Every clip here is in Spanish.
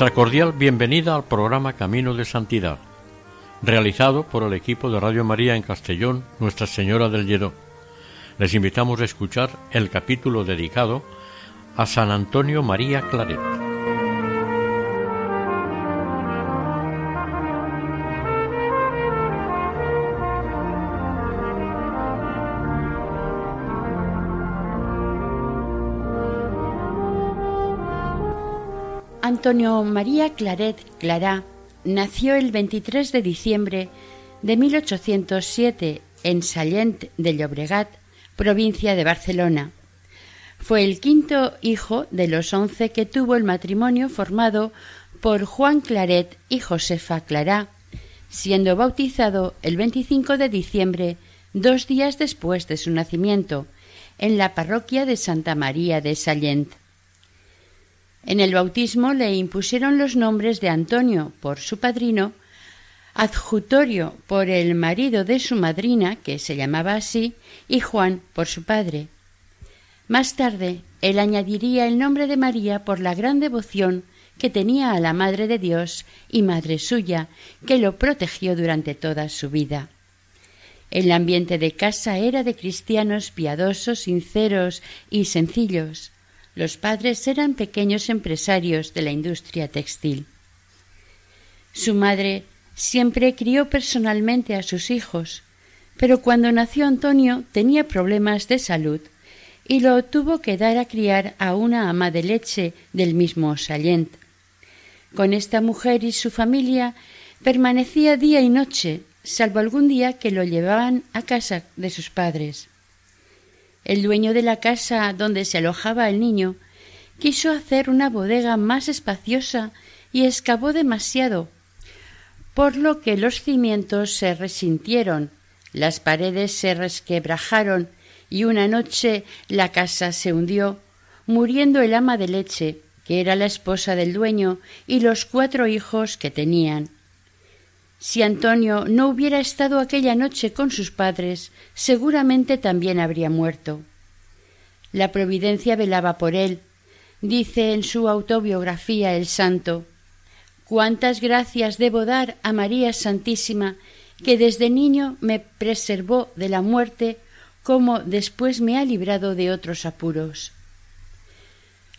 Nuestra cordial bienvenida al programa Camino de Santidad, realizado por el equipo de Radio María en Castellón, Nuestra Señora del Lledó. Les invitamos a escuchar el capítulo dedicado a San Antonio María Claret. Antonio María Claret Clará nació el 23 de diciembre de 1807 en Sallent de Llobregat, provincia de Barcelona. Fue el quinto hijo de los once que tuvo el matrimonio formado por Juan Claret y Josefa Clará, siendo bautizado el 25 de diciembre, dos días después de su nacimiento, en la parroquia de Santa María de Sallent. En el bautismo le impusieron los nombres de Antonio por su padrino, Adjutorio por el marido de su madrina, que se llamaba así, y Juan por su padre. Más tarde, él añadiría el nombre de María por la gran devoción que tenía a la Madre de Dios y Madre suya, que lo protegió durante toda su vida. El ambiente de casa era de cristianos piadosos, sinceros y sencillos. Los padres eran pequeños empresarios de la industria textil. Su madre siempre crió personalmente a sus hijos, pero cuando nació Antonio tenía problemas de salud y lo tuvo que dar a criar a una ama de leche del mismo Sallent. Con esta mujer y su familia permanecía día y noche, salvo algún día que lo llevaban a casa de sus padres. El dueño de la casa donde se alojaba el niño quiso hacer una bodega más espaciosa y excavó demasiado, por lo que los cimientos se resintieron, las paredes se resquebrajaron y una noche la casa se hundió, muriendo el ama de leche, que era la esposa del dueño, y los cuatro hijos que tenían. Si Antonio no hubiera estado aquella noche con sus padres, seguramente también habría muerto. La providencia velaba por él. Dice en su autobiografía el santo Cuántas gracias debo dar a María Santísima, que desde niño me preservó de la muerte, como después me ha librado de otros apuros.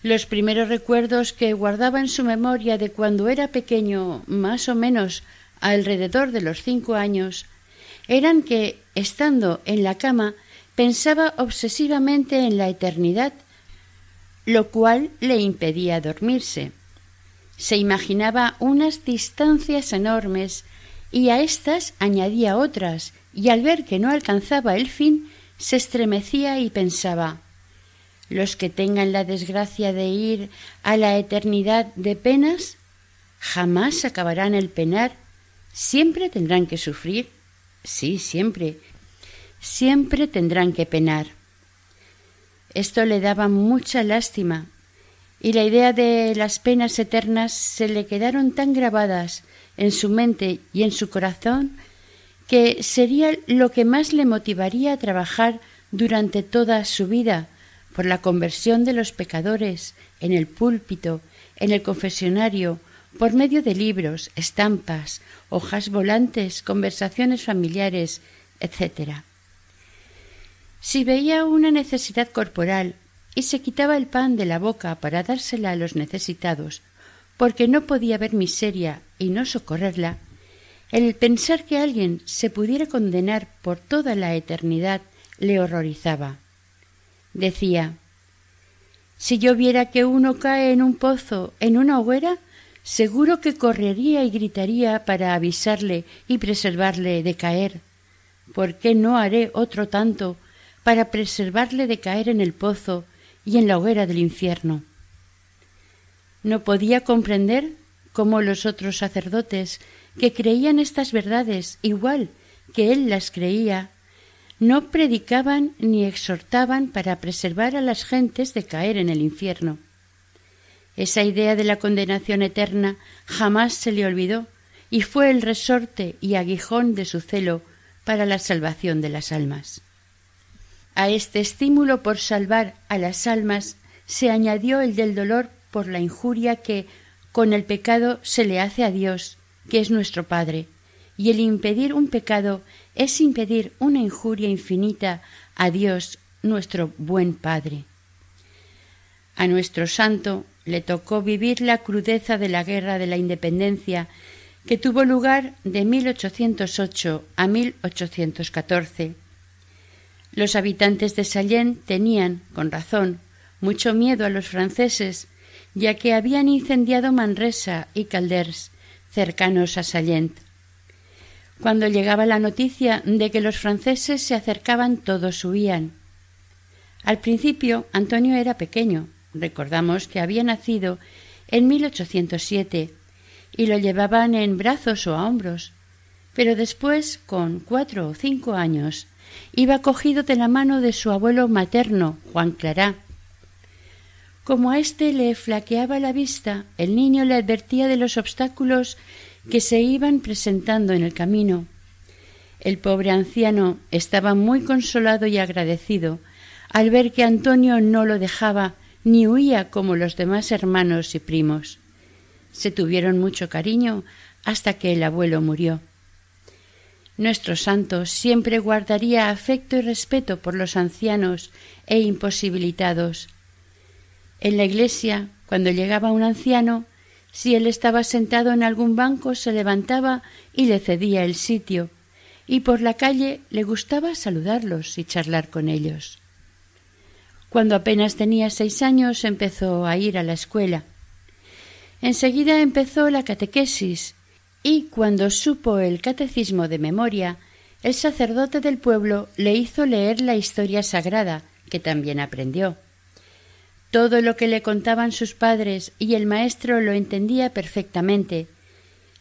Los primeros recuerdos que guardaba en su memoria de cuando era pequeño, más o menos alrededor de los cinco años, eran que, estando en la cama, pensaba obsesivamente en la eternidad, lo cual le impedía dormirse. Se imaginaba unas distancias enormes y a éstas añadía otras, y al ver que no alcanzaba el fin, se estremecía y pensaba los que tengan la desgracia de ir a la eternidad de penas jamás acabarán el penar ¿Siempre tendrán que sufrir? Sí, siempre. Siempre tendrán que penar. Esto le daba mucha lástima, y la idea de las penas eternas se le quedaron tan grabadas en su mente y en su corazón que sería lo que más le motivaría a trabajar durante toda su vida por la conversión de los pecadores en el púlpito, en el confesionario, por medio de libros, estampas, hojas volantes, conversaciones familiares, etc. Si veía una necesidad corporal y se quitaba el pan de la boca para dársela a los necesitados, porque no podía ver miseria y no socorrerla, el pensar que alguien se pudiera condenar por toda la eternidad le horrorizaba. Decía Si yo viera que uno cae en un pozo, en una hoguera, seguro que correría y gritaría para avisarle y preservarle de caer. ¿Por qué no haré otro tanto para preservarle de caer en el pozo y en la hoguera del infierno? No podía comprender cómo los otros sacerdotes que creían estas verdades igual que él las creía, no predicaban ni exhortaban para preservar a las gentes de caer en el infierno. Esa idea de la condenación eterna jamás se le olvidó y fue el resorte y aguijón de su celo para la salvación de las almas. A este estímulo por salvar a las almas se añadió el del dolor por la injuria que con el pecado se le hace a Dios, que es nuestro Padre, y el impedir un pecado es impedir una injuria infinita a Dios, nuestro buen Padre. A nuestro santo le tocó vivir la crudeza de la guerra de la independencia que tuvo lugar de 1808 a 1814. Los habitantes de Sallén tenían, con razón, mucho miedo a los franceses, ya que habían incendiado Manresa y Calders, cercanos a Sallent. Cuando llegaba la noticia de que los franceses se acercaban, todos huían. Al principio Antonio era pequeño, recordamos que había nacido en 1807 y lo llevaban en brazos o a hombros, pero después, con cuatro o cinco años, iba cogido de la mano de su abuelo materno, Juan Clará. Como a éste le flaqueaba la vista, el niño le advertía de los obstáculos que se iban presentando en el camino. El pobre anciano estaba muy consolado y agradecido al ver que Antonio no lo dejaba ni huía como los demás hermanos y primos. Se tuvieron mucho cariño hasta que el abuelo murió. Nuestro santo siempre guardaría afecto y respeto por los ancianos e imposibilitados. En la iglesia, cuando llegaba un anciano, si él estaba sentado en algún banco, se levantaba y le cedía el sitio, y por la calle le gustaba saludarlos y charlar con ellos. Cuando apenas tenía seis años empezó a ir a la escuela. Enseguida empezó la catequesis, y cuando supo el catecismo de memoria, el sacerdote del pueblo le hizo leer la historia sagrada, que también aprendió. Todo lo que le contaban sus padres y el maestro lo entendía perfectamente,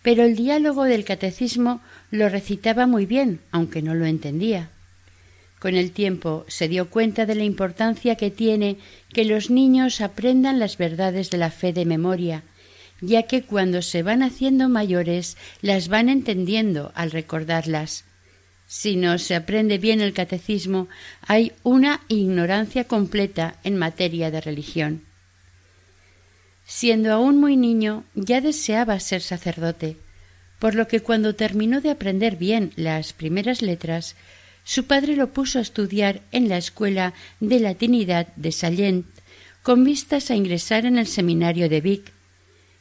pero el diálogo del catecismo lo recitaba muy bien, aunque no lo entendía. Con el tiempo se dio cuenta de la importancia que tiene que los niños aprendan las verdades de la fe de memoria, ya que cuando se van haciendo mayores las van entendiendo al recordarlas, si no se aprende bien el catecismo, hay una ignorancia completa en materia de religión. Siendo aún muy niño, ya deseaba ser sacerdote, por lo que cuando terminó de aprender bien las primeras letras, su padre lo puso a estudiar en la escuela de latinidad de Sallent, con vistas a ingresar en el seminario de Vic,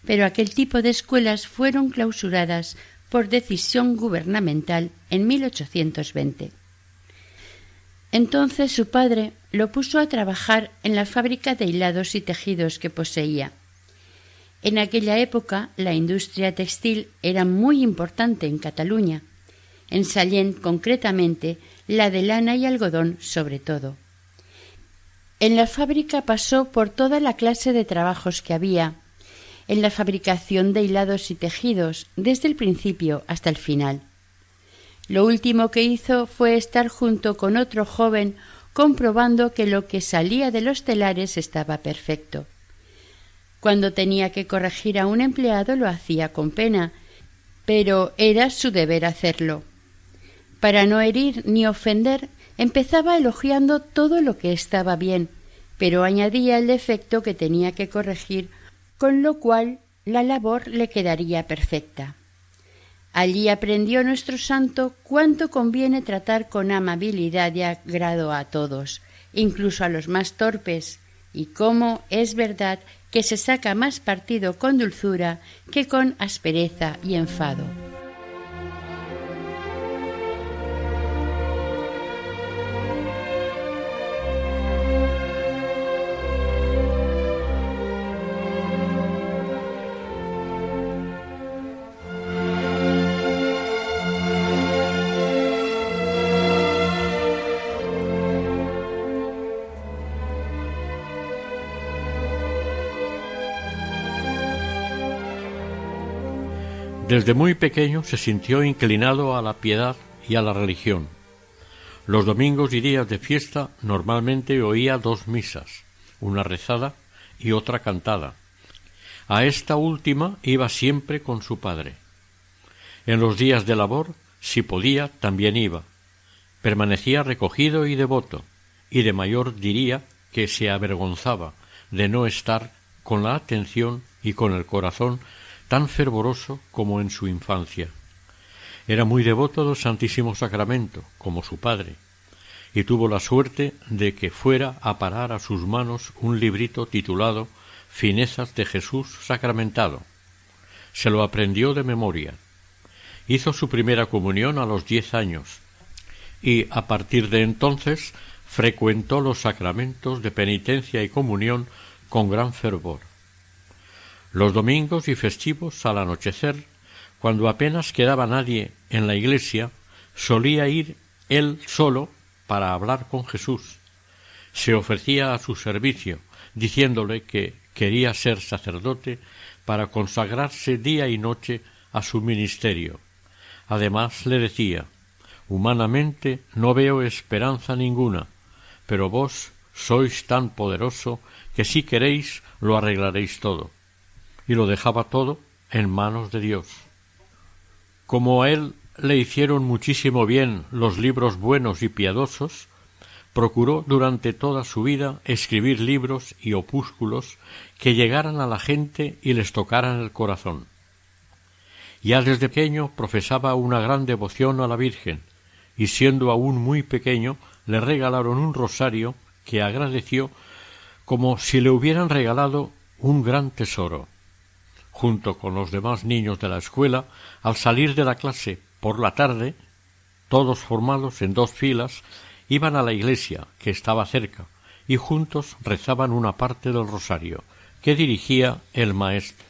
pero aquel tipo de escuelas fueron clausuradas por decisión gubernamental en 1820. Entonces su padre lo puso a trabajar en la fábrica de hilados y tejidos que poseía. En aquella época la industria textil era muy importante en Cataluña, en Sallent concretamente la de lana y algodón sobre todo. En la fábrica pasó por toda la clase de trabajos que había, en la fabricación de hilados y tejidos desde el principio hasta el final. Lo último que hizo fue estar junto con otro joven comprobando que lo que salía de los telares estaba perfecto. Cuando tenía que corregir a un empleado lo hacía con pena, pero era su deber hacerlo. Para no herir ni ofender, empezaba elogiando todo lo que estaba bien, pero añadía el defecto que tenía que corregir con lo cual la labor le quedaría perfecta. Allí aprendió nuestro santo cuánto conviene tratar con amabilidad y agrado a todos, incluso a los más torpes, y cómo es verdad que se saca más partido con dulzura que con aspereza y enfado. Desde muy pequeño se sintió inclinado a la piedad y a la religión. Los domingos y días de fiesta normalmente oía dos misas, una rezada y otra cantada. A esta última iba siempre con su padre. En los días de labor, si podía, también iba. Permanecía recogido y devoto, y de mayor diría que se avergonzaba de no estar con la atención y con el corazón tan fervoroso como en su infancia. Era muy devoto del Santísimo Sacramento, como su padre, y tuvo la suerte de que fuera a parar a sus manos un librito titulado Finezas de Jesús Sacramentado. Se lo aprendió de memoria. Hizo su primera comunión a los diez años, y a partir de entonces frecuentó los sacramentos de penitencia y comunión con gran fervor. Los domingos y festivos al anochecer, cuando apenas quedaba nadie en la iglesia, solía ir él solo para hablar con Jesús. Se ofrecía a su servicio, diciéndole que quería ser sacerdote para consagrarse día y noche a su ministerio. Además le decía Humanamente no veo esperanza ninguna, pero vos sois tan poderoso que si queréis lo arreglaréis todo. Y lo dejaba todo en manos de Dios. Como a él le hicieron muchísimo bien los libros buenos y piadosos, procuró durante toda su vida escribir libros y opúsculos que llegaran a la gente y les tocaran el corazón. Ya desde pequeño profesaba una gran devoción a la Virgen, y siendo aún muy pequeño le regalaron un rosario que agradeció como si le hubieran regalado un gran tesoro. Junto con los demás niños de la escuela, al salir de la clase por la tarde, todos formados en dos filas, iban a la iglesia, que estaba cerca, y juntos rezaban una parte del rosario, que dirigía el maestro.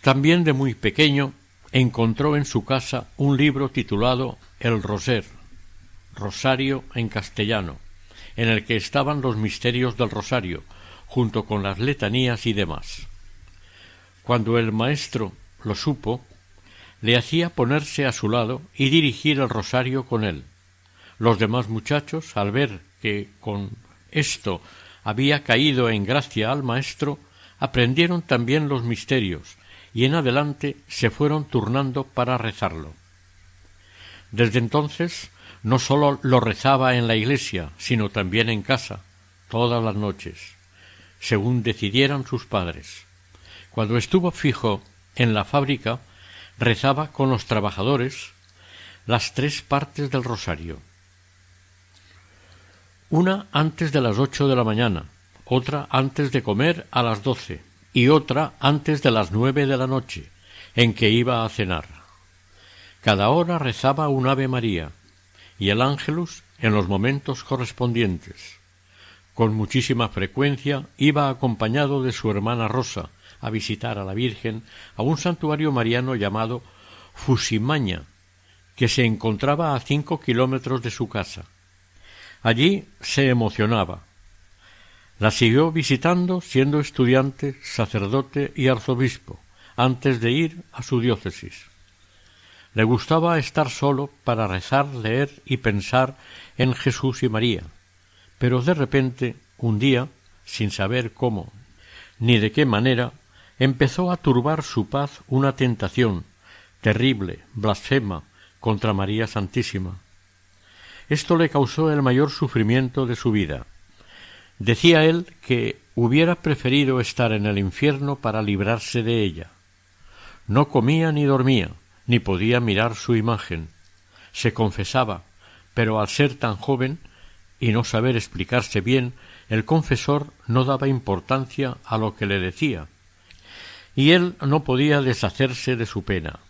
También de muy pequeño encontró en su casa un libro titulado El Roser, Rosario en castellano, en el que estaban los misterios del Rosario, junto con las letanías y demás. Cuando el maestro lo supo, le hacía ponerse a su lado y dirigir el rosario con él. Los demás muchachos, al ver que con esto había caído en gracia al maestro, aprendieron también los misterios y en adelante se fueron turnando para rezarlo. Desde entonces no sólo lo rezaba en la iglesia, sino también en casa, todas las noches, según decidieran sus padres. Cuando estuvo fijo en la fábrica, rezaba con los trabajadores las tres partes del rosario. Una antes de las ocho de la mañana, otra antes de comer a las doce y otra antes de las nueve de la noche, en que iba a cenar. Cada hora rezaba un Ave María, y el ángelus en los momentos correspondientes. Con muchísima frecuencia iba acompañado de su hermana Rosa a visitar a la Virgen a un santuario mariano llamado Fusimaña, que se encontraba a cinco kilómetros de su casa. Allí se emocionaba. La siguió visitando siendo estudiante, sacerdote y arzobispo, antes de ir a su diócesis. Le gustaba estar solo para rezar, leer y pensar en Jesús y María. Pero de repente, un día, sin saber cómo ni de qué manera, empezó a turbar su paz una tentación terrible, blasfema, contra María Santísima. Esto le causó el mayor sufrimiento de su vida. Decía él que hubiera preferido estar en el infierno para librarse de ella. No comía ni dormía, ni podía mirar su imagen. Se confesaba, pero al ser tan joven y no saber explicarse bien, el confesor no daba importancia a lo que le decía, y él no podía deshacerse de su pena.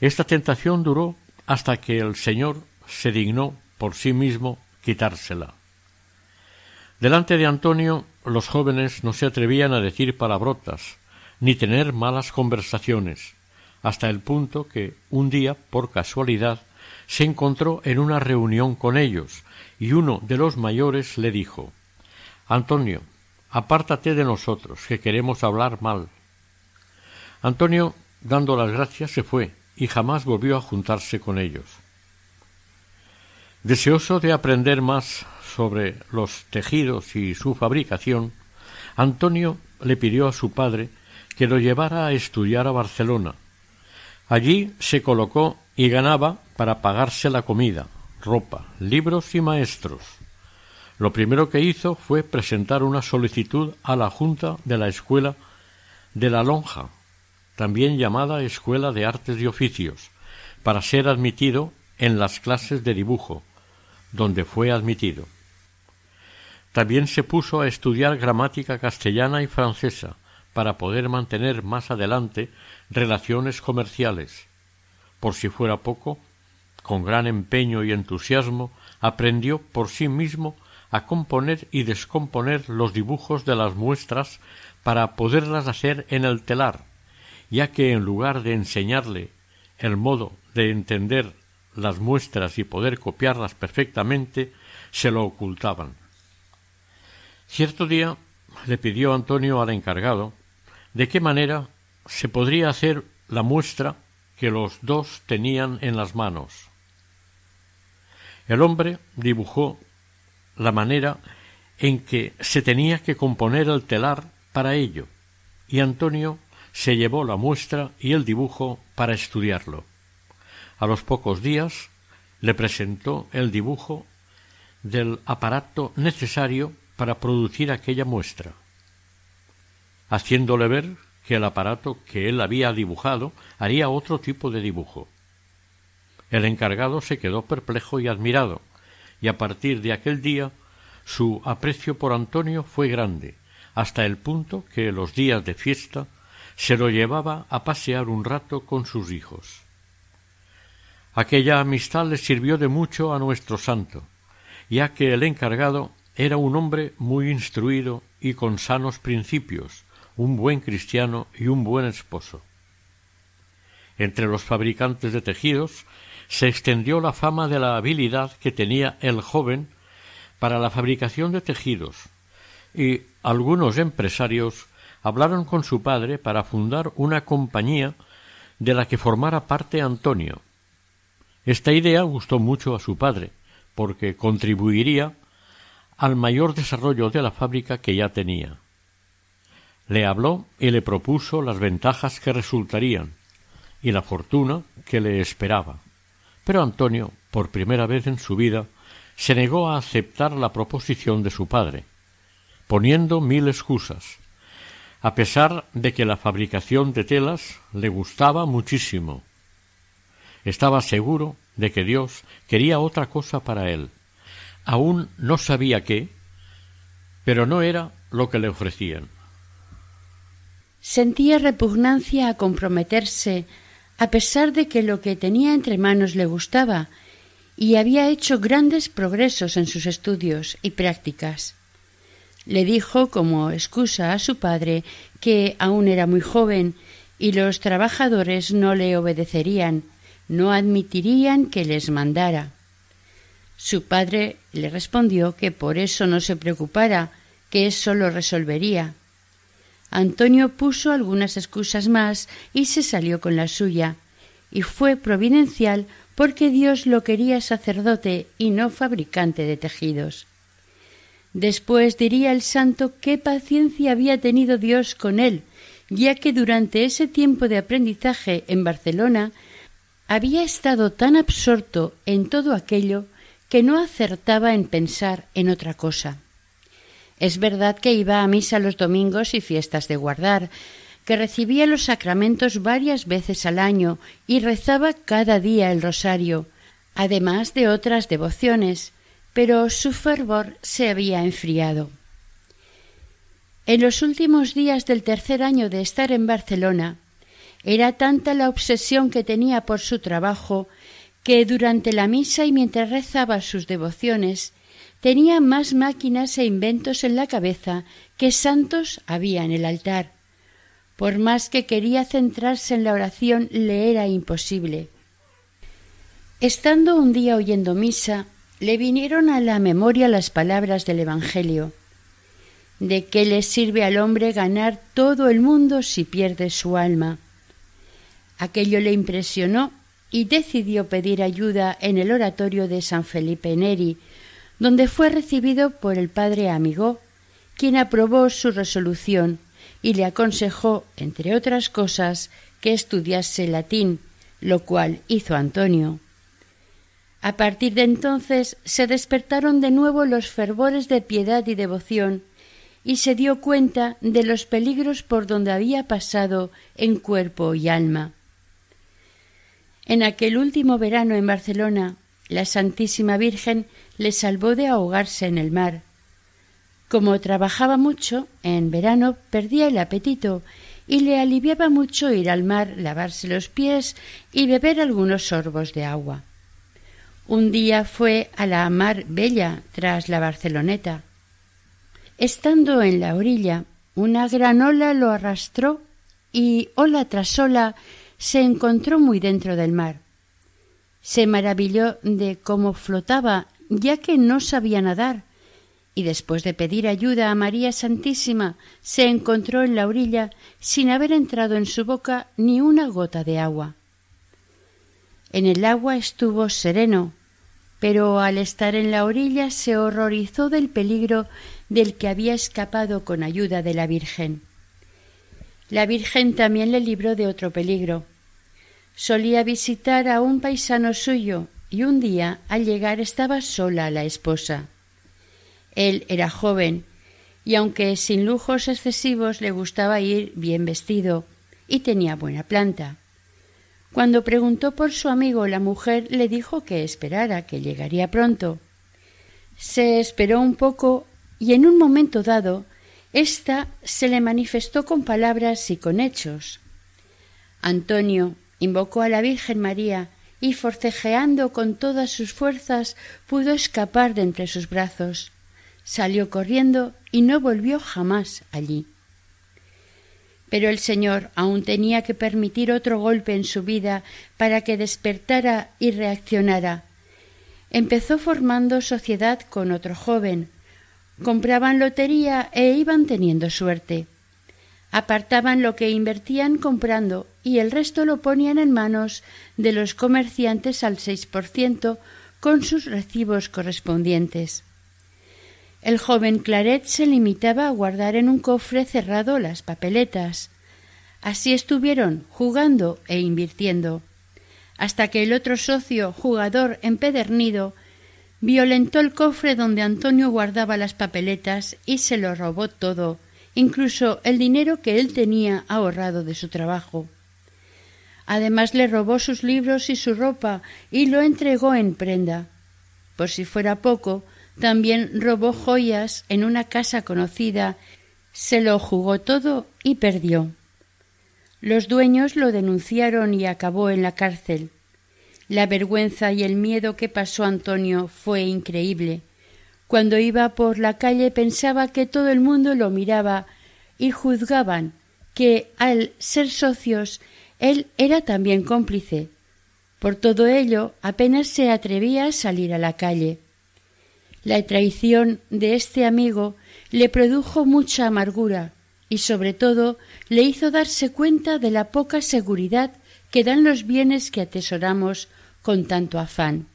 Esta tentación duró hasta que el Señor se dignó por sí mismo quitársela. Delante de Antonio los jóvenes no se atrevían a decir palabrotas, ni tener malas conversaciones, hasta el punto que un día, por casualidad, se encontró en una reunión con ellos, y uno de los mayores le dijo Antonio, apártate de nosotros, que queremos hablar mal. Antonio dando las gracias, se fue y jamás volvió a juntarse con ellos. Deseoso de aprender más sobre los tejidos y su fabricación, Antonio le pidió a su padre que lo llevara a estudiar a Barcelona. Allí se colocó y ganaba para pagarse la comida, ropa, libros y maestros. Lo primero que hizo fue presentar una solicitud a la Junta de la Escuela de la Lonja, también llamada Escuela de Artes y Oficios, para ser admitido en las clases de dibujo, donde fue admitido. También se puso a estudiar gramática castellana y francesa para poder mantener más adelante relaciones comerciales. Por si fuera poco, con gran empeño y entusiasmo, aprendió por sí mismo a componer y descomponer los dibujos de las muestras para poderlas hacer en el telar, ya que en lugar de enseñarle el modo de entender las muestras y poder copiarlas perfectamente, se lo ocultaban. Cierto día le pidió Antonio al encargado de qué manera se podría hacer la muestra que los dos tenían en las manos. El hombre dibujó la manera en que se tenía que componer el telar para ello, y Antonio se llevó la muestra y el dibujo para estudiarlo. A los pocos días le presentó el dibujo del aparato necesario para producir aquella muestra, haciéndole ver que el aparato que él había dibujado haría otro tipo de dibujo. El encargado se quedó perplejo y admirado, y a partir de aquel día su aprecio por Antonio fue grande, hasta el punto que los días de fiesta se lo llevaba a pasear un rato con sus hijos. Aquella amistad le sirvió de mucho a nuestro santo, ya que el encargado era un hombre muy instruido y con sanos principios, un buen cristiano y un buen esposo. Entre los fabricantes de tejidos se extendió la fama de la habilidad que tenía el joven para la fabricación de tejidos, y algunos empresarios hablaron con su padre para fundar una compañía de la que formara parte Antonio. Esta idea gustó mucho a su padre, porque contribuiría al mayor desarrollo de la fábrica que ya tenía. Le habló y le propuso las ventajas que resultarían y la fortuna que le esperaba. Pero Antonio, por primera vez en su vida, se negó a aceptar la proposición de su padre, poniendo mil excusas, a pesar de que la fabricación de telas le gustaba muchísimo. Estaba seguro de que Dios quería otra cosa para él. Aún no sabía qué, pero no era lo que le ofrecían. Sentía repugnancia a comprometerse a pesar de que lo que tenía entre manos le gustaba y había hecho grandes progresos en sus estudios y prácticas. Le dijo como excusa a su padre que aún era muy joven y los trabajadores no le obedecerían, no admitirían que les mandara. Su padre le respondió que por eso no se preocupara, que eso lo resolvería. Antonio puso algunas excusas más y se salió con la suya, y fue providencial porque Dios lo quería sacerdote y no fabricante de tejidos. Después diría el santo qué paciencia había tenido Dios con él, ya que durante ese tiempo de aprendizaje en Barcelona había estado tan absorto en todo aquello que no acertaba en pensar en otra cosa. Es verdad que iba a misa los domingos y fiestas de guardar, que recibía los sacramentos varias veces al año y rezaba cada día el rosario, además de otras devociones, pero su fervor se había enfriado. En los últimos días del tercer año de estar en Barcelona, era tanta la obsesión que tenía por su trabajo que durante la misa y mientras rezaba sus devociones tenía más máquinas e inventos en la cabeza que santos había en el altar. Por más que quería centrarse en la oración, le era imposible. Estando un día oyendo misa, le vinieron a la memoria las palabras del Evangelio. ¿De qué le sirve al hombre ganar todo el mundo si pierde su alma? Aquello le impresionó y decidió pedir ayuda en el oratorio de San Felipe Neri, donde fue recibido por el padre Amigo, quien aprobó su resolución y le aconsejó, entre otras cosas, que estudiase latín, lo cual hizo Antonio. A partir de entonces se despertaron de nuevo los fervores de piedad y devoción, y se dio cuenta de los peligros por donde había pasado en cuerpo y alma. En aquel último verano en Barcelona, la Santísima Virgen le salvó de ahogarse en el mar. Como trabajaba mucho, en verano perdía el apetito y le aliviaba mucho ir al mar, lavarse los pies y beber algunos sorbos de agua. Un día fue a la mar bella tras la Barceloneta. Estando en la orilla, una gran ola lo arrastró y ola tras ola se encontró muy dentro del mar. Se maravilló de cómo flotaba, ya que no sabía nadar, y después de pedir ayuda a María Santísima, se encontró en la orilla sin haber entrado en su boca ni una gota de agua. En el agua estuvo sereno, pero al estar en la orilla se horrorizó del peligro del que había escapado con ayuda de la Virgen. La Virgen también le libró de otro peligro. Solía visitar a un paisano suyo y un día al llegar estaba sola la esposa. Él era joven y aunque sin lujos excesivos le gustaba ir bien vestido y tenía buena planta. Cuando preguntó por su amigo, la mujer le dijo que esperara, que llegaría pronto. Se esperó un poco y en un momento dado ésta se le manifestó con palabras y con hechos. Antonio invocó a la Virgen María y forcejeando con todas sus fuerzas pudo escapar de entre sus brazos. Salió corriendo y no volvió jamás allí. Pero el Señor aún tenía que permitir otro golpe en su vida para que despertara y reaccionara. Empezó formando sociedad con otro joven. Compraban lotería e iban teniendo suerte. Apartaban lo que invertían comprando y el resto lo ponían en manos de los comerciantes al seis por ciento con sus recibos correspondientes. El joven Claret se limitaba a guardar en un cofre cerrado las papeletas. Así estuvieron jugando e invirtiendo, hasta que el otro socio, jugador empedernido, violentó el cofre donde Antonio guardaba las papeletas y se lo robó todo, incluso el dinero que él tenía ahorrado de su trabajo. Además le robó sus libros y su ropa y lo entregó en prenda. Por si fuera poco, también robó joyas en una casa conocida, se lo jugó todo y perdió. Los dueños lo denunciaron y acabó en la cárcel. La vergüenza y el miedo que pasó Antonio fue increíble. Cuando iba por la calle pensaba que todo el mundo lo miraba y juzgaban que al ser socios él era también cómplice. Por todo ello apenas se atrevía a salir a la calle. La traición de este amigo le produjo mucha amargura y sobre todo le hizo darse cuenta de la poca seguridad que dan los bienes que atesoramos con tanto afán.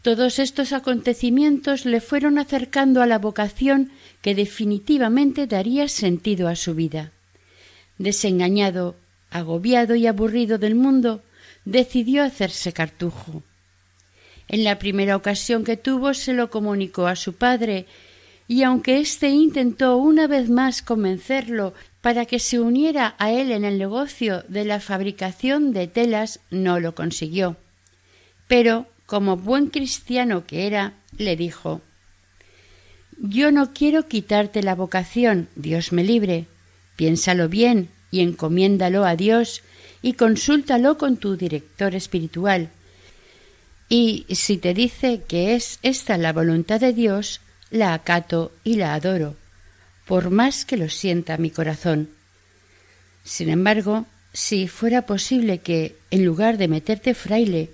Todos estos acontecimientos le fueron acercando a la vocación que definitivamente daría sentido a su vida. Desengañado, agobiado y aburrido del mundo, decidió hacerse cartujo. En la primera ocasión que tuvo se lo comunicó a su padre, y aunque éste intentó una vez más convencerlo para que se uniera a él en el negocio de la fabricación de telas, no lo consiguió. Pero, como buen cristiano que era, le dijo Yo no quiero quitarte la vocación, Dios me libre. Piénsalo bien y encomiéndalo a Dios y consúltalo con tu director espiritual y si te dice que es esta la voluntad de Dios, la acato y la adoro, por más que lo sienta mi corazón. Sin embargo, si fuera posible que, en lugar de meterte fraile,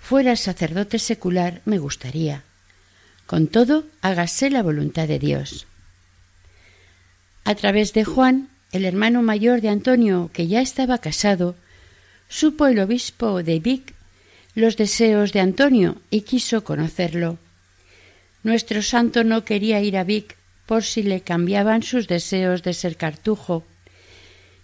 fueras sacerdote secular, me gustaría. Con todo, hágase la voluntad de Dios. A través de Juan, el hermano mayor de Antonio, que ya estaba casado, supo el obispo de Vic los deseos de Antonio y quiso conocerlo. Nuestro santo no quería ir a Vic por si le cambiaban sus deseos de ser cartujo,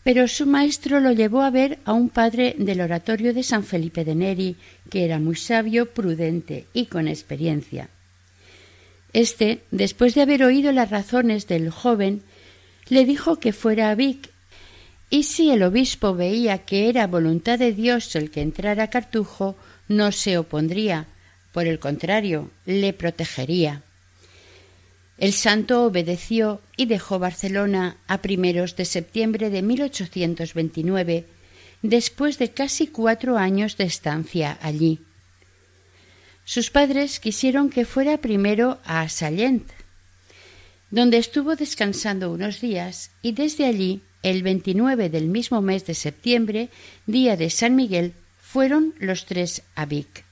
pero su maestro lo llevó a ver a un padre del oratorio de San Felipe de Neri, que era muy sabio, prudente y con experiencia. Este, después de haber oído las razones del joven, le dijo que fuera a Vic, y si el obispo veía que era voluntad de Dios el que entrara Cartujo, no se opondría, por el contrario, le protegería. El santo obedeció y dejó Barcelona a primeros de septiembre de 1829, después de casi cuatro años de estancia allí. Sus padres quisieron que fuera primero a Sallent, donde estuvo descansando unos días y desde allí, el 29 del mismo mes de septiembre, día de San Miguel, fueron los tres a Vic.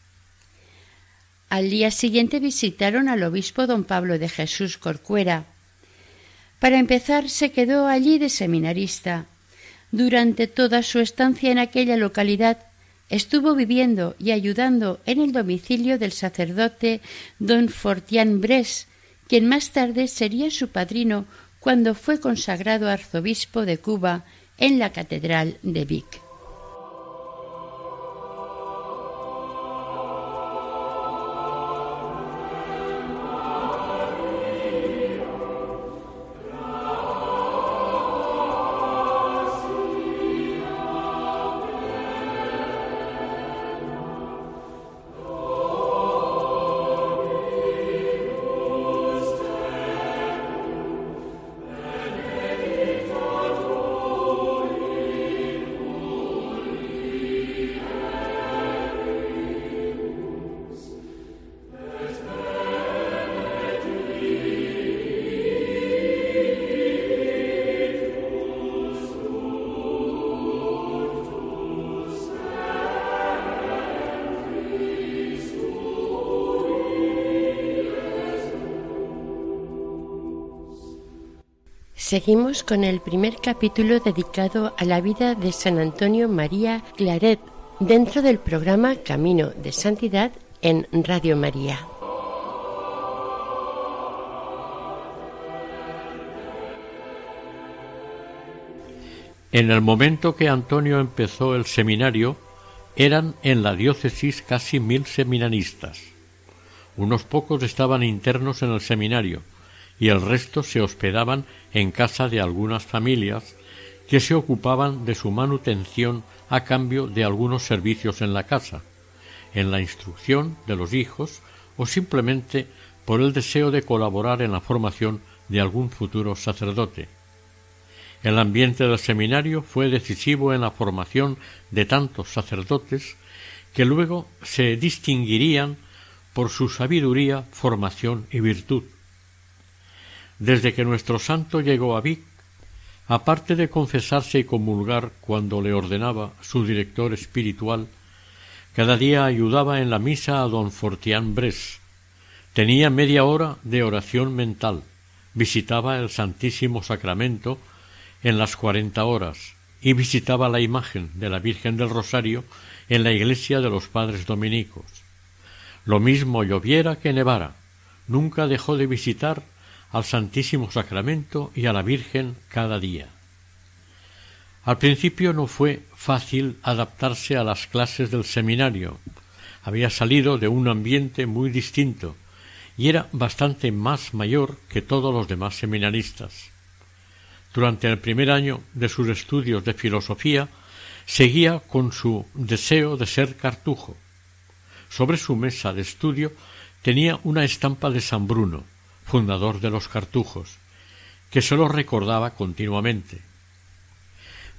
Al día siguiente visitaron al obispo don Pablo de Jesús Corcuera. Para empezar, se quedó allí de seminarista. Durante toda su estancia en aquella localidad, estuvo viviendo y ayudando en el domicilio del sacerdote don Fortián Bres, quien más tarde sería su padrino cuando fue consagrado arzobispo de Cuba en la Catedral de Vic. Seguimos con el primer capítulo dedicado a la vida de San Antonio María Claret dentro del programa Camino de Santidad en Radio María. En el momento que Antonio empezó el seminario, eran en la diócesis casi mil seminaristas. Unos pocos estaban internos en el seminario, y el resto se hospedaban en casa de algunas familias que se ocupaban de su manutención a cambio de algunos servicios en la casa, en la instrucción de los hijos o simplemente por el deseo de colaborar en la formación de algún futuro sacerdote. El ambiente del seminario fue decisivo en la formación de tantos sacerdotes que luego se distinguirían por su sabiduría, formación y virtud. Desde que nuestro santo llegó a Vic, aparte de confesarse y comulgar cuando le ordenaba su director espiritual, cada día ayudaba en la misa a don Fortián Bres. Tenía media hora de oración mental, visitaba el Santísimo Sacramento en las cuarenta horas y visitaba la imagen de la Virgen del Rosario en la iglesia de los padres dominicos. Lo mismo lloviera que nevara, nunca dejó de visitar al Santísimo Sacramento y a la Virgen cada día. Al principio no fue fácil adaptarse a las clases del seminario. Había salido de un ambiente muy distinto y era bastante más mayor que todos los demás seminaristas. Durante el primer año de sus estudios de filosofía seguía con su deseo de ser cartujo. Sobre su mesa de estudio tenía una estampa de San Bruno, fundador de los cartujos, que se lo recordaba continuamente.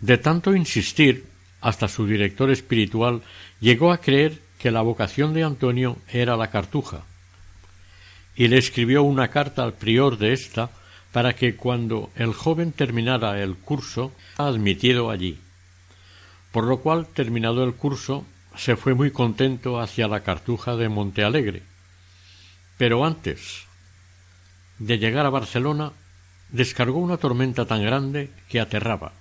De tanto insistir, hasta su director espiritual llegó a creer que la vocación de Antonio era la cartuja, y le escribió una carta al prior de ésta para que cuando el joven terminara el curso admitido allí. Por lo cual, terminado el curso, se fue muy contento hacia la cartuja de Montealegre. Pero antes, de llegar a Barcelona, descargó una tormenta tan grande que aterraba.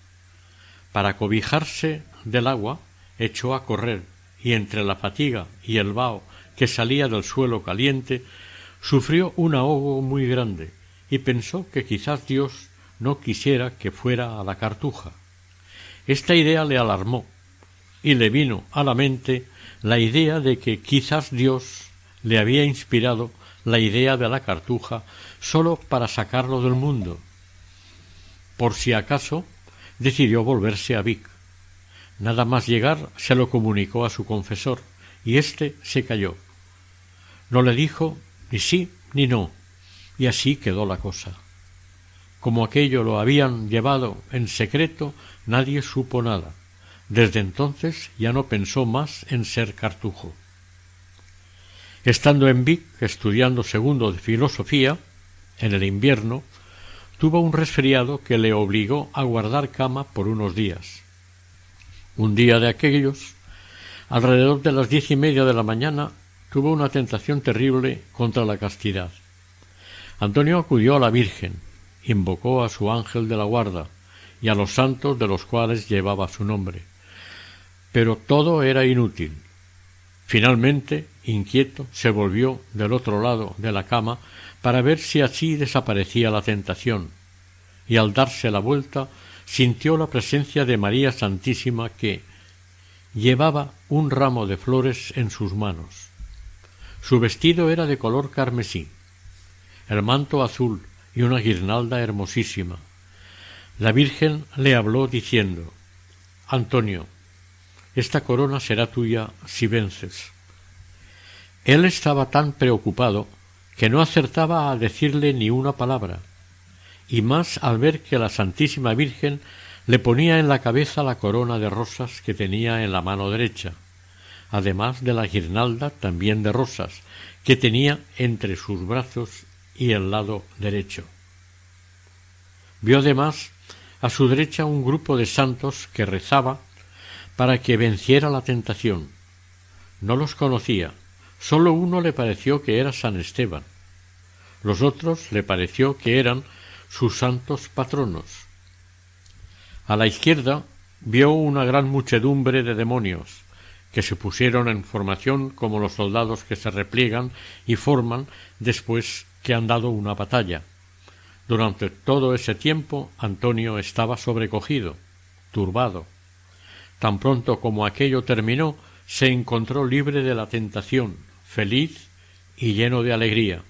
Para cobijarse del agua, echó a correr y entre la fatiga y el vaho que salía del suelo caliente, sufrió un ahogo muy grande y pensó que quizás Dios no quisiera que fuera a la cartuja. Esta idea le alarmó y le vino a la mente la idea de que quizás Dios le había inspirado la idea de la cartuja sólo para sacarlo del mundo. Por si acaso, decidió volverse a Vic. Nada más llegar se lo comunicó a su confesor, y éste se calló. No le dijo ni sí ni no, y así quedó la cosa. Como aquello lo habían llevado en secreto, nadie supo nada. Desde entonces ya no pensó más en ser cartujo. Estando en Vic estudiando segundo de filosofía, en el invierno, tuvo un resfriado que le obligó a guardar cama por unos días. Un día de aquellos, alrededor de las diez y media de la mañana, tuvo una tentación terrible contra la castidad. Antonio acudió a la Virgen, invocó a su ángel de la guarda y a los santos de los cuales llevaba su nombre. Pero todo era inútil. Finalmente, inquieto, se volvió del otro lado de la cama para ver si así desaparecía la tentación, y al darse la vuelta sintió la presencia de María Santísima que llevaba un ramo de flores en sus manos. Su vestido era de color carmesí, el manto azul y una guirnalda hermosísima. La Virgen le habló diciendo Antonio, esta corona será tuya si vences. Él estaba tan preocupado que no acertaba a decirle ni una palabra, y más al ver que la Santísima Virgen le ponía en la cabeza la corona de rosas que tenía en la mano derecha, además de la guirnalda también de rosas que tenía entre sus brazos y el lado derecho. Vio además a su derecha un grupo de santos que rezaba para que venciera la tentación. No los conocía, sólo uno le pareció que era San Esteban. Los otros le pareció que eran sus santos patronos. A la izquierda vio una gran muchedumbre de demonios, que se pusieron en formación como los soldados que se repliegan y forman después que han dado una batalla. Durante todo ese tiempo Antonio estaba sobrecogido, turbado, Tan pronto como aquello terminó, se encontró libre de la tentación, feliz y lleno de alegría,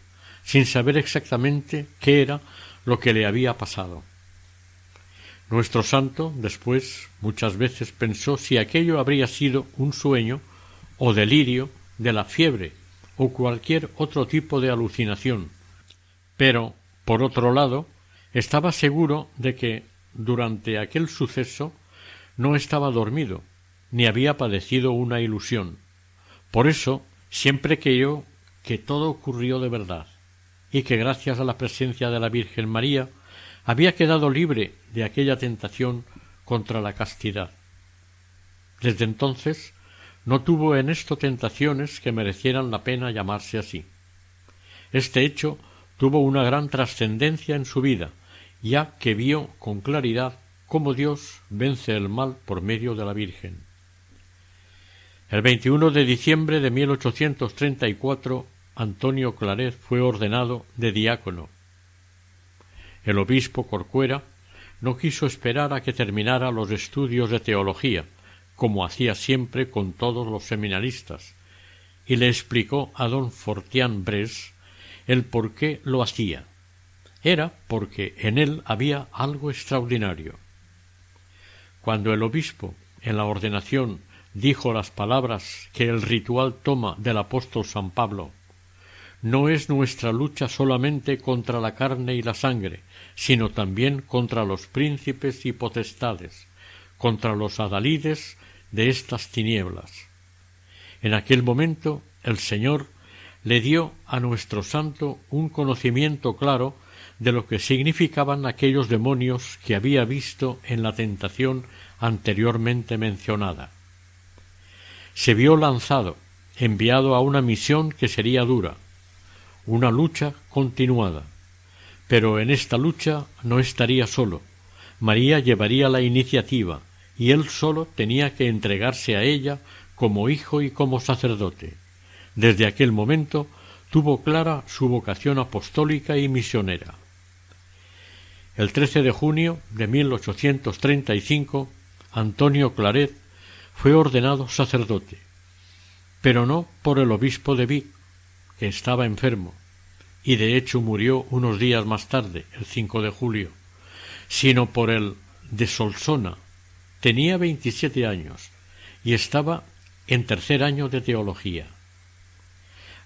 sin saber exactamente qué era lo que le había pasado. Nuestro santo después muchas veces pensó si aquello habría sido un sueño o delirio de la fiebre o cualquier otro tipo de alucinación, pero, por otro lado, estaba seguro de que durante aquel suceso no estaba dormido, ni había padecido una ilusión. Por eso siempre creyó que todo ocurrió de verdad, y que gracias a la presencia de la Virgen María había quedado libre de aquella tentación contra la castidad. Desde entonces no tuvo en esto tentaciones que merecieran la pena llamarse así. Este hecho tuvo una gran trascendencia en su vida, ya que vio con claridad cómo Dios vence el mal por medio de la Virgen. El 21 de diciembre de 1834 Antonio Claret fue ordenado de diácono. El obispo Corcuera no quiso esperar a que terminara los estudios de teología, como hacía siempre con todos los seminaristas, y le explicó a don Fortián Bres el por qué lo hacía. Era porque en él había algo extraordinario. Cuando el obispo, en la ordenación, dijo las palabras que el ritual toma del apóstol San Pablo, no es nuestra lucha solamente contra la carne y la sangre, sino también contra los príncipes y potestades, contra los adalides de estas tinieblas. En aquel momento el Señor le dio a nuestro santo un conocimiento claro de lo que significaban aquellos demonios que había visto en la tentación anteriormente mencionada. Se vio lanzado, enviado a una misión que sería dura, una lucha continuada. Pero en esta lucha no estaría solo. María llevaría la iniciativa y él solo tenía que entregarse a ella como hijo y como sacerdote. Desde aquel momento tuvo clara su vocación apostólica y misionera. El 13 de junio de 1835, Antonio Claret fue ordenado sacerdote, pero no por el obispo de Vic, que estaba enfermo, y de hecho murió unos días más tarde, el 5 de julio, sino por el de Solsona. Tenía veintisiete años y estaba en tercer año de teología.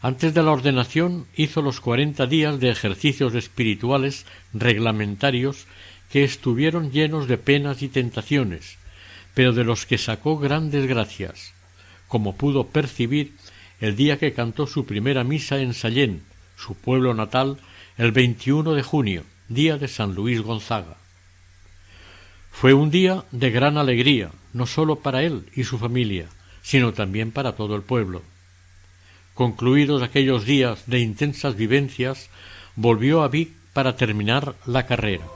Antes de la ordenación hizo los cuarenta días de ejercicios espirituales reglamentarios que estuvieron llenos de penas y tentaciones, pero de los que sacó grandes gracias, como pudo percibir el día que cantó su primera misa en Sallén, su pueblo natal, el 21 de junio, día de San Luis Gonzaga. Fue un día de gran alegría, no sólo para él y su familia, sino también para todo el pueblo. Concluidos aquellos días de intensas vivencias, volvió a Vic para terminar la carrera.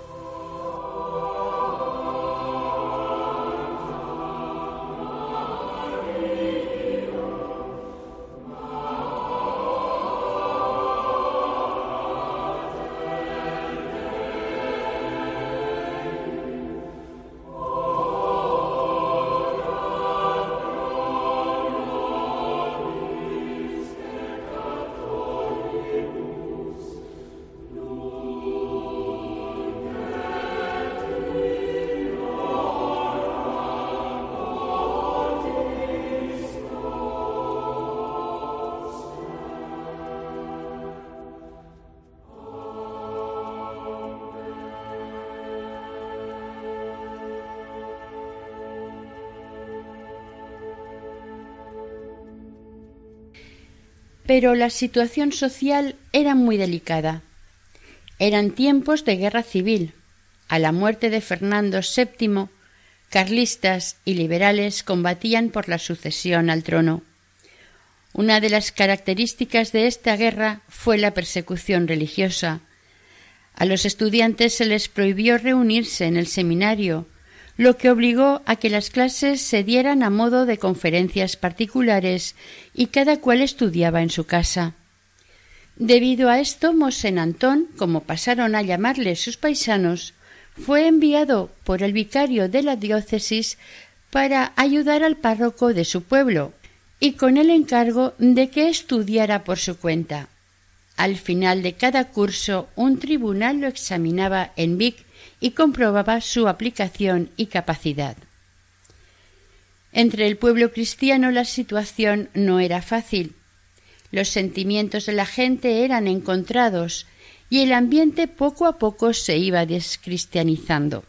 Pero la situación social era muy delicada. Eran tiempos de guerra civil. A la muerte de Fernando VII, carlistas y liberales combatían por la sucesión al trono. Una de las características de esta guerra fue la persecución religiosa. A los estudiantes se les prohibió reunirse en el seminario, lo que obligó a que las clases se dieran a modo de conferencias particulares y cada cual estudiaba en su casa. Debido a esto, Mosén Antón, como pasaron a llamarle sus paisanos, fue enviado por el vicario de la diócesis para ayudar al párroco de su pueblo y con el encargo de que estudiara por su cuenta. Al final de cada curso, un tribunal lo examinaba en Vic y comprobaba su aplicación y capacidad. Entre el pueblo cristiano la situación no era fácil. Los sentimientos de la gente eran encontrados y el ambiente poco a poco se iba descristianizando.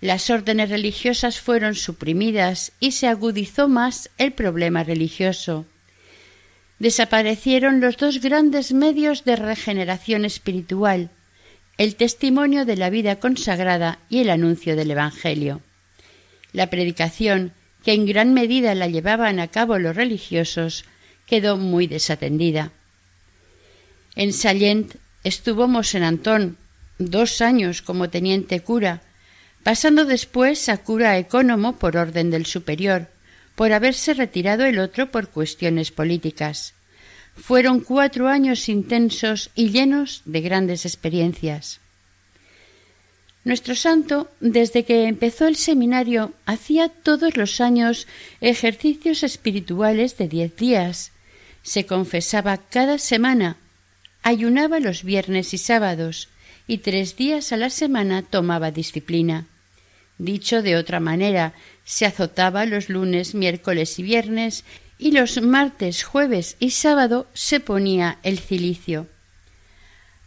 Las órdenes religiosas fueron suprimidas y se agudizó más el problema religioso. Desaparecieron los dos grandes medios de regeneración espiritual, el testimonio de la vida consagrada y el anuncio del Evangelio. La predicación, que en gran medida la llevaban a cabo los religiosos, quedó muy desatendida. En Sallent estuvo Mosén Antón dos años como teniente cura, pasando después a cura ecónomo por orden del superior, por haberse retirado el otro por cuestiones políticas. Fueron cuatro años intensos y llenos de grandes experiencias. Nuestro santo, desde que empezó el seminario, hacía todos los años ejercicios espirituales de diez días, se confesaba cada semana, ayunaba los viernes y sábados, y tres días a la semana tomaba disciplina. Dicho de otra manera, se azotaba los lunes, miércoles y viernes y los martes, jueves y sábado se ponía el cilicio.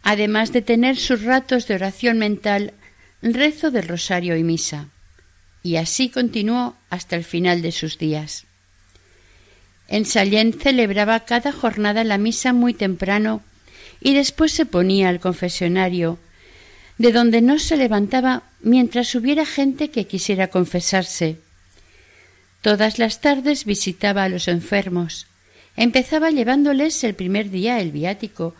Además de tener sus ratos de oración mental, rezo del rosario y misa. Y así continuó hasta el final de sus días. En Sallén celebraba cada jornada la misa muy temprano y después se ponía al confesionario, de donde no se levantaba mientras hubiera gente que quisiera confesarse. Todas las tardes visitaba a los enfermos. Empezaba llevándoles el primer día el viático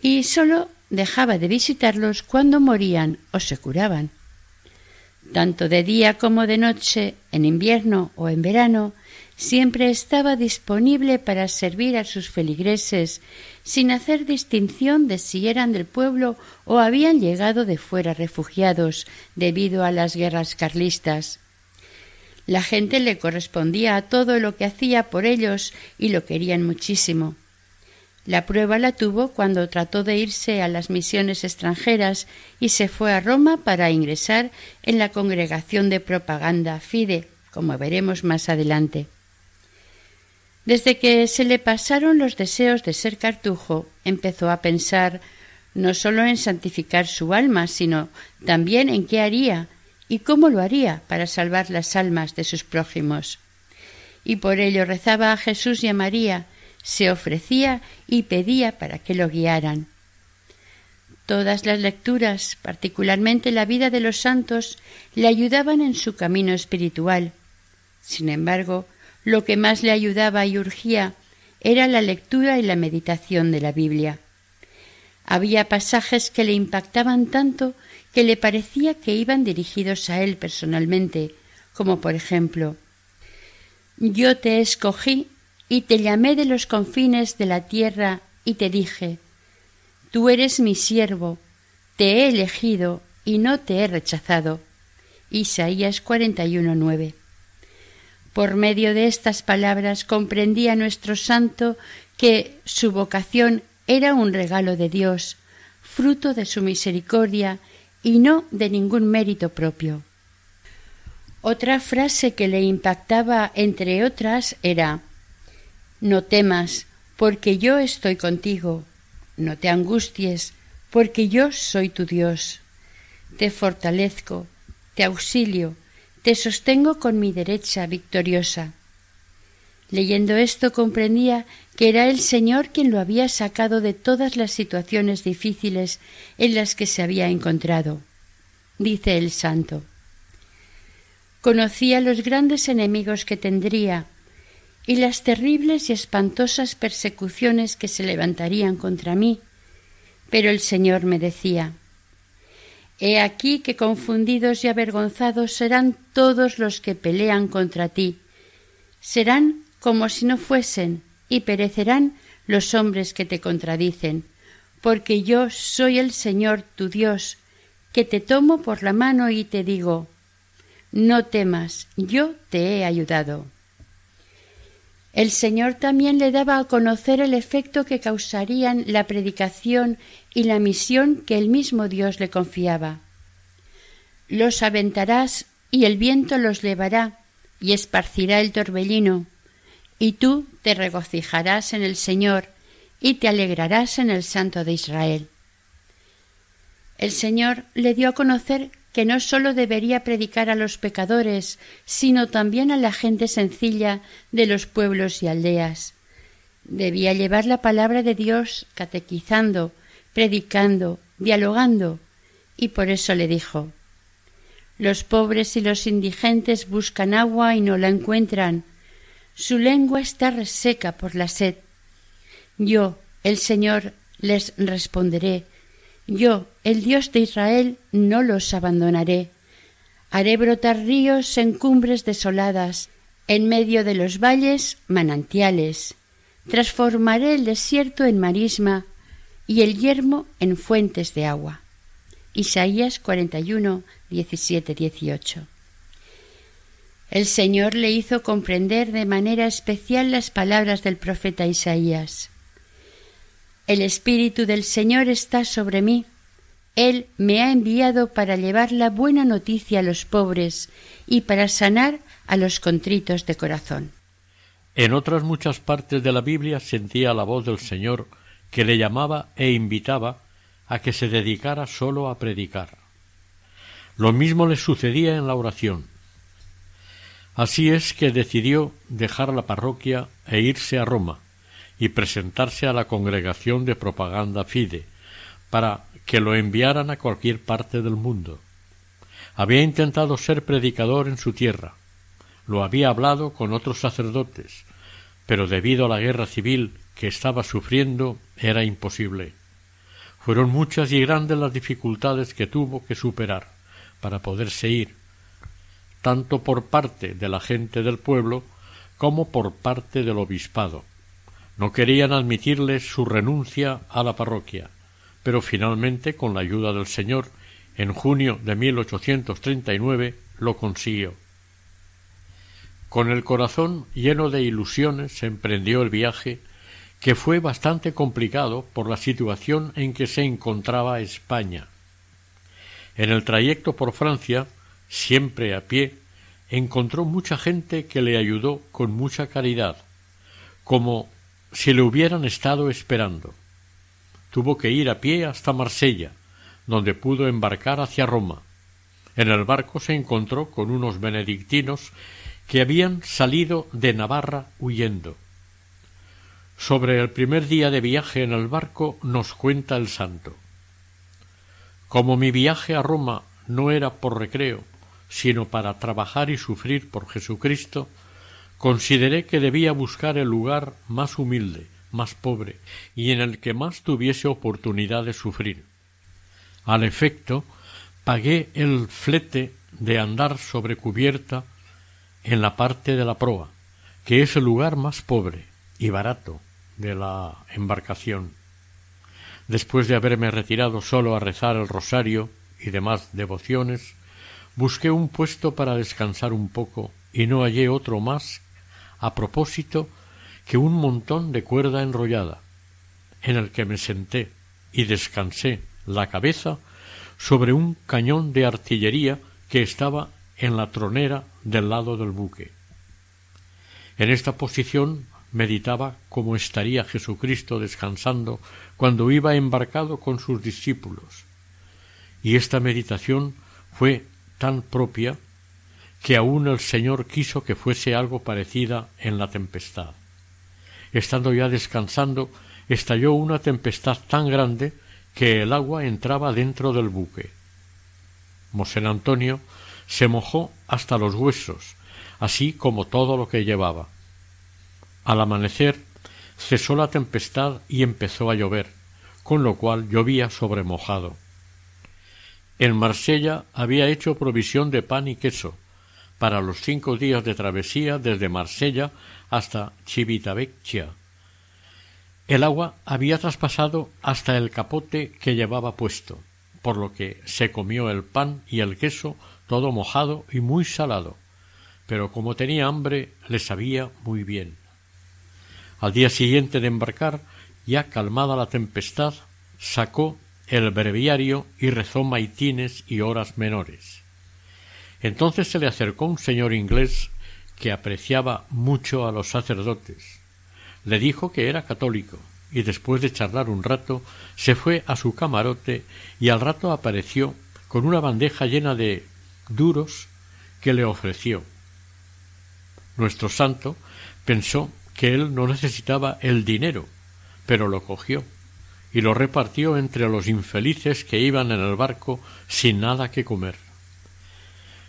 y sólo dejaba de visitarlos cuando morían o se curaban. Tanto de día como de noche, en invierno o en verano, siempre estaba disponible para servir a sus feligreses, sin hacer distinción de si eran del pueblo o habían llegado de fuera refugiados debido a las guerras carlistas. La gente le correspondía a todo lo que hacía por ellos y lo querían muchísimo. La prueba la tuvo cuando trató de irse a las misiones extranjeras y se fue a Roma para ingresar en la congregación de propaganda Fide, como veremos más adelante. Desde que se le pasaron los deseos de ser cartujo, empezó a pensar no sólo en santificar su alma, sino también en qué haría y cómo lo haría para salvar las almas de sus prójimos. Y por ello rezaba a Jesús y a María, se ofrecía y pedía para que lo guiaran. Todas las lecturas, particularmente la vida de los santos, le ayudaban en su camino espiritual. Sin embargo, lo que más le ayudaba y urgía era la lectura y la meditación de la Biblia. Había pasajes que le impactaban tanto que le parecía que iban dirigidos a él personalmente, como por ejemplo Yo te escogí y te llamé de los confines de la tierra y te dije Tú eres mi siervo, te he elegido y no te he rechazado. Isaías 41:9. Por medio de estas palabras comprendía nuestro santo que su vocación era un regalo de Dios, fruto de su misericordia y no de ningún mérito propio. Otra frase que le impactaba, entre otras, era No temas, porque yo estoy contigo. No te angusties, porque yo soy tu Dios. Te fortalezco, te auxilio, te sostengo con mi derecha victoriosa. Leyendo esto comprendía que era el Señor quien lo había sacado de todas las situaciones difíciles en las que se había encontrado. Dice el santo. Conocía los grandes enemigos que tendría y las terribles y espantosas persecuciones que se levantarían contra mí, pero el Señor me decía He aquí que confundidos y avergonzados serán todos los que pelean contra ti. Serán como si no fuesen, y perecerán los hombres que te contradicen, porque yo soy el Señor tu Dios, que te tomo por la mano y te digo, no temas, yo te he ayudado. El Señor también le daba a conocer el efecto que causarían la predicación y la misión que el mismo Dios le confiaba. Los aventarás y el viento los llevará y esparcirá el torbellino, y tú te regocijarás en el Señor y te alegrarás en el Santo de Israel. El Señor le dio a conocer que no sólo debería predicar a los pecadores, sino también a la gente sencilla de los pueblos y aldeas. Debía llevar la palabra de Dios catequizando, predicando, dialogando, y por eso le dijo Los pobres y los indigentes buscan agua y no la encuentran. Su lengua está reseca por la sed. Yo, el Señor, les responderé yo, el Dios de Israel, no los abandonaré. Haré brotar ríos en cumbres desoladas, en medio de los valles manantiales. Transformaré el desierto en marisma y el yermo en fuentes de agua. Isaías 41, 17, 18. El Señor le hizo comprender de manera especial las palabras del profeta Isaías. El Espíritu del Señor está sobre mí. Él me ha enviado para llevar la buena noticia a los pobres y para sanar a los contritos de corazón. En otras muchas partes de la Biblia sentía la voz del Señor que le llamaba e invitaba a que se dedicara solo a predicar. Lo mismo le sucedía en la oración. Así es que decidió dejar la parroquia e irse a Roma, y presentarse a la congregación de propaganda Fide, para que lo enviaran a cualquier parte del mundo. Había intentado ser predicador en su tierra, lo había hablado con otros sacerdotes, pero debido a la guerra civil que estaba sufriendo era imposible. Fueron muchas y grandes las dificultades que tuvo que superar para poderse ir, tanto por parte de la gente del pueblo como por parte del obispado. No querían admitirle su renuncia a la parroquia, pero finalmente, con la ayuda del Señor, en junio de 1839 lo consiguió. Con el corazón lleno de ilusiones se emprendió el viaje, que fue bastante complicado por la situación en que se encontraba España. En el trayecto por Francia, siempre a pie, encontró mucha gente que le ayudó con mucha caridad, como si le hubieran estado esperando. Tuvo que ir a pie hasta Marsella, donde pudo embarcar hacia Roma. En el barco se encontró con unos benedictinos que habían salido de Navarra huyendo. Sobre el primer día de viaje en el barco nos cuenta el santo. Como mi viaje a Roma no era por recreo, sino para trabajar y sufrir por Jesucristo, consideré que debía buscar el lugar más humilde, más pobre, y en el que más tuviese oportunidad de sufrir. Al efecto, pagué el flete de andar sobre cubierta en la parte de la proa, que es el lugar más pobre y barato de la embarcación. Después de haberme retirado solo a rezar el rosario y demás devociones, busqué un puesto para descansar un poco y no hallé otro más a propósito que un montón de cuerda enrollada, en el que me senté y descansé la cabeza sobre un cañón de artillería que estaba en la tronera del lado del buque. En esta posición meditaba cómo estaría Jesucristo descansando cuando iba embarcado con sus discípulos. Y esta meditación fue tan propia que aun el Señor quiso que fuese algo parecida en la tempestad. Estando ya descansando, estalló una tempestad tan grande que el agua entraba dentro del buque. Mosén Antonio se mojó hasta los huesos, así como todo lo que llevaba. Al amanecer cesó la tempestad y empezó a llover, con lo cual llovía sobre mojado. En Marsella había hecho provisión de pan y queso para los cinco días de travesía desde Marsella hasta Civitavecchia. El agua había traspasado hasta el capote que llevaba puesto, por lo que se comió el pan y el queso todo mojado y muy salado, pero como tenía hambre le sabía muy bien. Al día siguiente de embarcar, ya calmada la tempestad, sacó el breviario y rezó maitines y horas menores. Entonces se le acercó un señor inglés que apreciaba mucho a los sacerdotes. Le dijo que era católico, y después de charlar un rato se fue a su camarote y al rato apareció con una bandeja llena de duros que le ofreció. Nuestro santo pensó que él no necesitaba el dinero, pero lo cogió y lo repartió entre los infelices que iban en el barco sin nada que comer.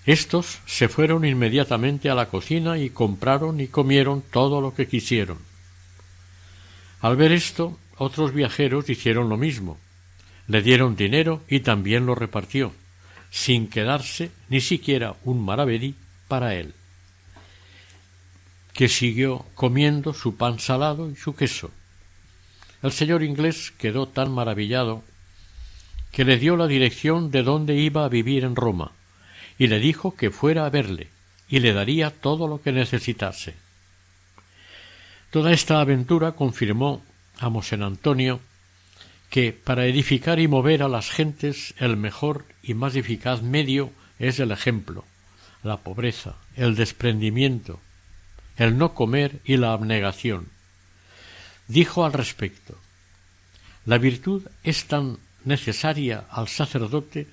Estos se fueron inmediatamente a la cocina y compraron y comieron todo lo que quisieron. Al ver esto, otros viajeros hicieron lo mismo. Le dieron dinero y también lo repartió, sin quedarse ni siquiera un maravedí para él, que siguió comiendo su pan salado y su queso, el señor inglés quedó tan maravillado que le dio la dirección de dónde iba a vivir en Roma, y le dijo que fuera a verle, y le daría todo lo que necesitase. Toda esta aventura confirmó a mosén Antonio que para edificar y mover a las gentes el mejor y más eficaz medio es el ejemplo, la pobreza, el desprendimiento, el no comer y la abnegación dijo al respecto La virtud es tan necesaria al sacerdote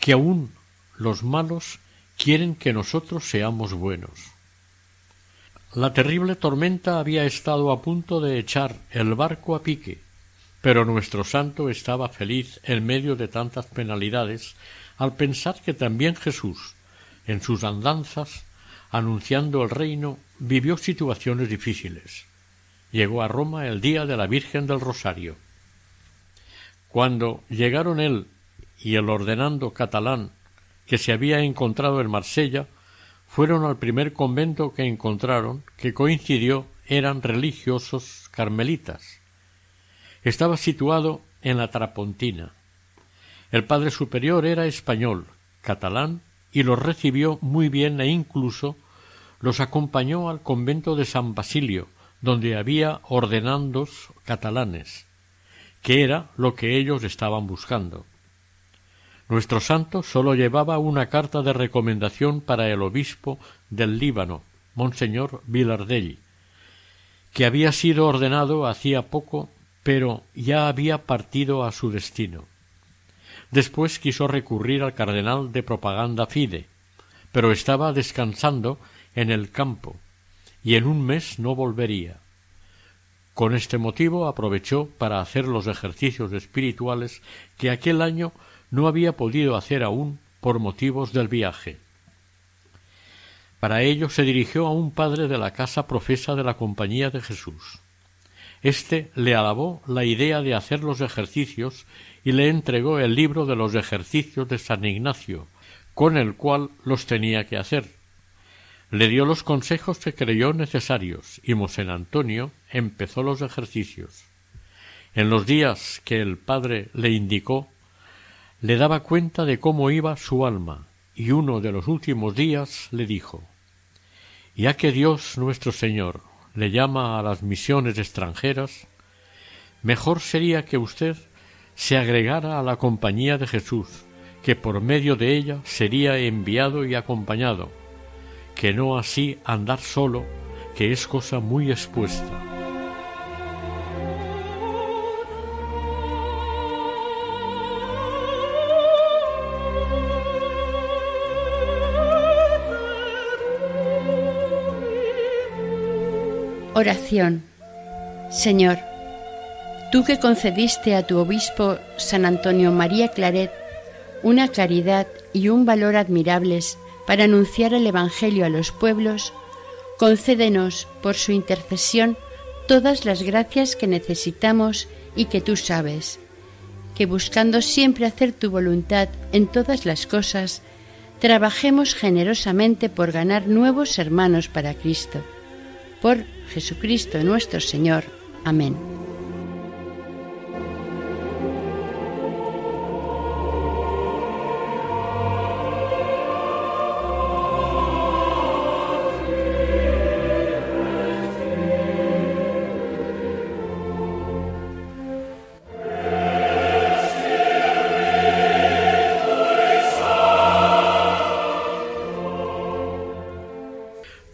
que aun los malos quieren que nosotros seamos buenos. La terrible tormenta había estado a punto de echar el barco a pique, pero nuestro santo estaba feliz en medio de tantas penalidades al pensar que también Jesús, en sus andanzas, anunciando el reino, vivió situaciones difíciles llegó a Roma el día de la Virgen del Rosario. Cuando llegaron él y el ordenando catalán que se había encontrado en Marsella, fueron al primer convento que encontraron, que coincidió eran religiosos carmelitas. Estaba situado en la Trapontina. El padre superior era español, catalán, y los recibió muy bien e incluso los acompañó al convento de San Basilio, donde había ordenandos catalanes, que era lo que ellos estaban buscando. Nuestro santo sólo llevaba una carta de recomendación para el obispo del Líbano, Monseñor Vilardell, que había sido ordenado hacía poco, pero ya había partido a su destino. Después quiso recurrir al cardenal de propaganda Fide, pero estaba descansando en el campo y en un mes no volvería. Con este motivo aprovechó para hacer los ejercicios espirituales que aquel año no había podido hacer aún por motivos del viaje. Para ello se dirigió a un padre de la casa profesa de la Compañía de Jesús. Este le alabó la idea de hacer los ejercicios y le entregó el libro de los ejercicios de San Ignacio, con el cual los tenía que hacer. Le dio los consejos que creyó necesarios y mosén Antonio empezó los ejercicios. En los días que el padre le indicó, le daba cuenta de cómo iba su alma, y uno de los últimos días le dijo Ya que Dios nuestro Señor le llama a las misiones extranjeras, mejor sería que usted se agregara a la compañía de Jesús, que por medio de ella sería enviado y acompañado, que no así andar solo, que es cosa muy expuesta. Oración. Señor, tú que concediste a tu obispo San Antonio María Claret una caridad y un valor admirables para anunciar el Evangelio a los pueblos, concédenos por su intercesión todas las gracias que necesitamos y que tú sabes, que buscando siempre hacer tu voluntad en todas las cosas, trabajemos generosamente por ganar nuevos hermanos para Cristo. Por Jesucristo nuestro Señor. Amén.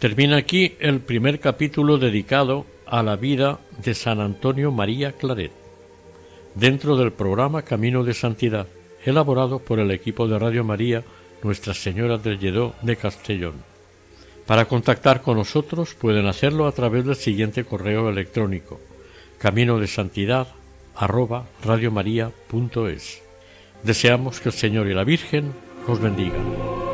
Termina aquí el primer capítulo dedicado a la vida de San Antonio María Claret, dentro del programa Camino de Santidad, elaborado por el equipo de Radio María Nuestra Señora del Lledó de Castellón. Para contactar con nosotros pueden hacerlo a través del siguiente correo electrónico camino de santidad arroba Deseamos que el Señor y la Virgen nos bendigan.